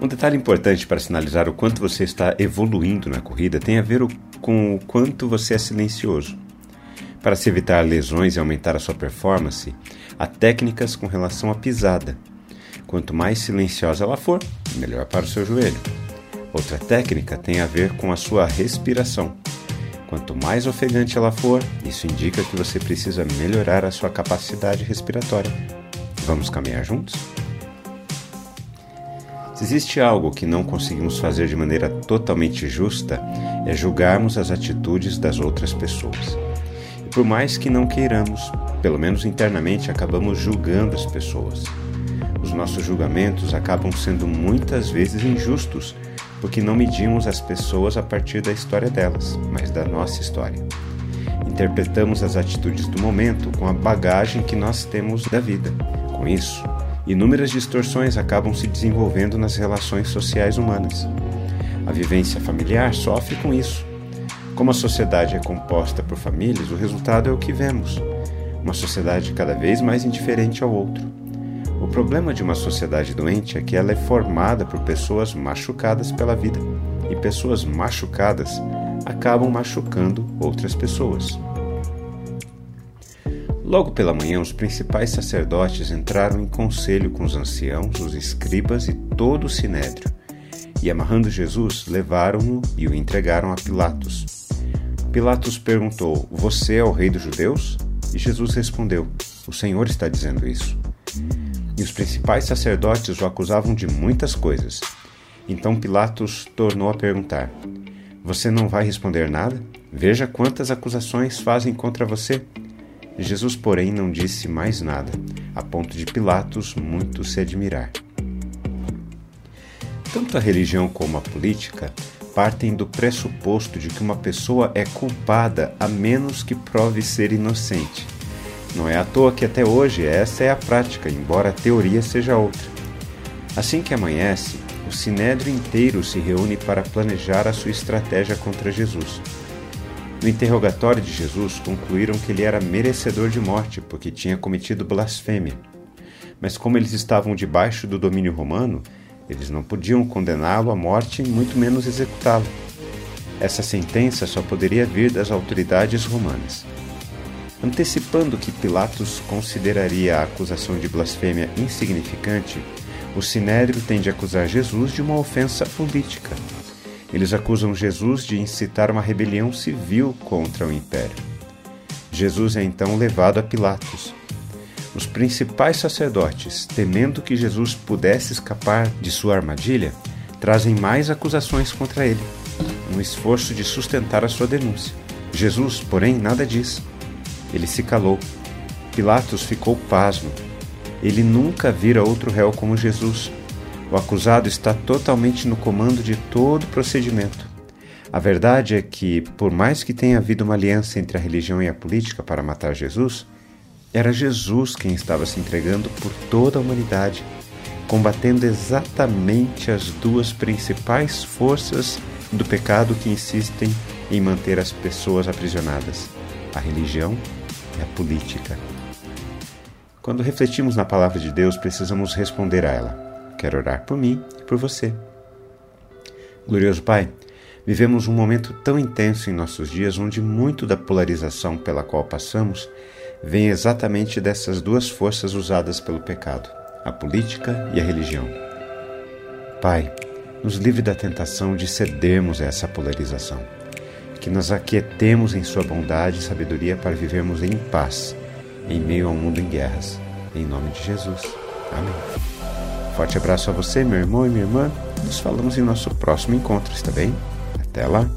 Um detalhe importante para sinalizar o quanto você está evoluindo na corrida tem a ver com o quanto você é silencioso. Para se evitar lesões e aumentar a sua performance, há técnicas com relação à pisada. Quanto mais silenciosa ela for, melhor para o seu joelho. Outra técnica tem a ver com a sua respiração. Quanto mais ofegante ela for, isso indica que você precisa melhorar a sua capacidade respiratória. Vamos caminhar juntos? Se existe algo que não conseguimos fazer de maneira totalmente justa, é julgarmos as atitudes das outras pessoas. E por mais que não queiramos, pelo menos internamente acabamos julgando as pessoas. Os nossos julgamentos acabam sendo muitas vezes injustos, porque não medimos as pessoas a partir da história delas, mas da nossa história. Interpretamos as atitudes do momento com a bagagem que nós temos da vida. Com isso, inúmeras distorções acabam se desenvolvendo nas relações sociais humanas. A vivência familiar sofre com isso. Como a sociedade é composta por famílias, o resultado é o que vemos: uma sociedade cada vez mais indiferente ao outro. O problema de uma sociedade doente é que ela é formada por pessoas machucadas pela vida, e pessoas machucadas acabam machucando outras pessoas. Logo pela manhã, os principais sacerdotes entraram em conselho com os anciãos, os escribas e todo o sinédrio, e amarrando Jesus, levaram-no e o entregaram a Pilatos. Pilatos perguntou: Você é o rei dos judeus? E Jesus respondeu: O Senhor está dizendo isso. E os principais sacerdotes o acusavam de muitas coisas. Então Pilatos tornou a perguntar: Você não vai responder nada? Veja quantas acusações fazem contra você. Jesus, porém, não disse mais nada, a ponto de Pilatos muito se admirar. Tanto a religião como a política partem do pressuposto de que uma pessoa é culpada a menos que prove ser inocente. Não é à toa que até hoje essa é a prática, embora a teoria seja outra. Assim que amanhece, o sinédrio inteiro se reúne para planejar a sua estratégia contra Jesus. No interrogatório de Jesus, concluíram que ele era merecedor de morte porque tinha cometido blasfêmia. Mas, como eles estavam debaixo do domínio romano, eles não podiam condená-lo à morte muito menos executá-lo. Essa sentença só poderia vir das autoridades romanas. Antecipando que Pilatos consideraria a acusação de blasfêmia insignificante, o Sinédrio tende a acusar Jesus de uma ofensa política, eles acusam Jesus de incitar uma rebelião civil contra o império. Jesus é então levado a Pilatos. Os principais sacerdotes, temendo que Jesus pudesse escapar de sua armadilha, trazem mais acusações contra ele, no esforço de sustentar a sua denúncia. Jesus, porém, nada diz. Ele se calou. Pilatos ficou pasmo. Ele nunca vira outro réu como Jesus, o acusado está totalmente no comando de todo o procedimento. A verdade é que, por mais que tenha havido uma aliança entre a religião e a política para matar Jesus, era Jesus quem estava se entregando por toda a humanidade, combatendo exatamente as duas principais forças do pecado que insistem em manter as pessoas aprisionadas: a religião e a política. Quando refletimos na palavra de Deus, precisamos responder a ela. Quero orar por mim e por você. Glorioso Pai, vivemos um momento tão intenso em nossos dias onde muito da polarização pela qual passamos vem exatamente dessas duas forças usadas pelo pecado, a política e a religião. Pai, nos livre da tentação de cedermos a essa polarização. Que nos aquietemos em Sua bondade e sabedoria para vivermos em paz, em meio ao mundo em guerras. Em nome de Jesus. Amém. Forte abraço a você, meu irmão e minha irmã. Nos falamos em nosso próximo encontro, está bem? Até lá!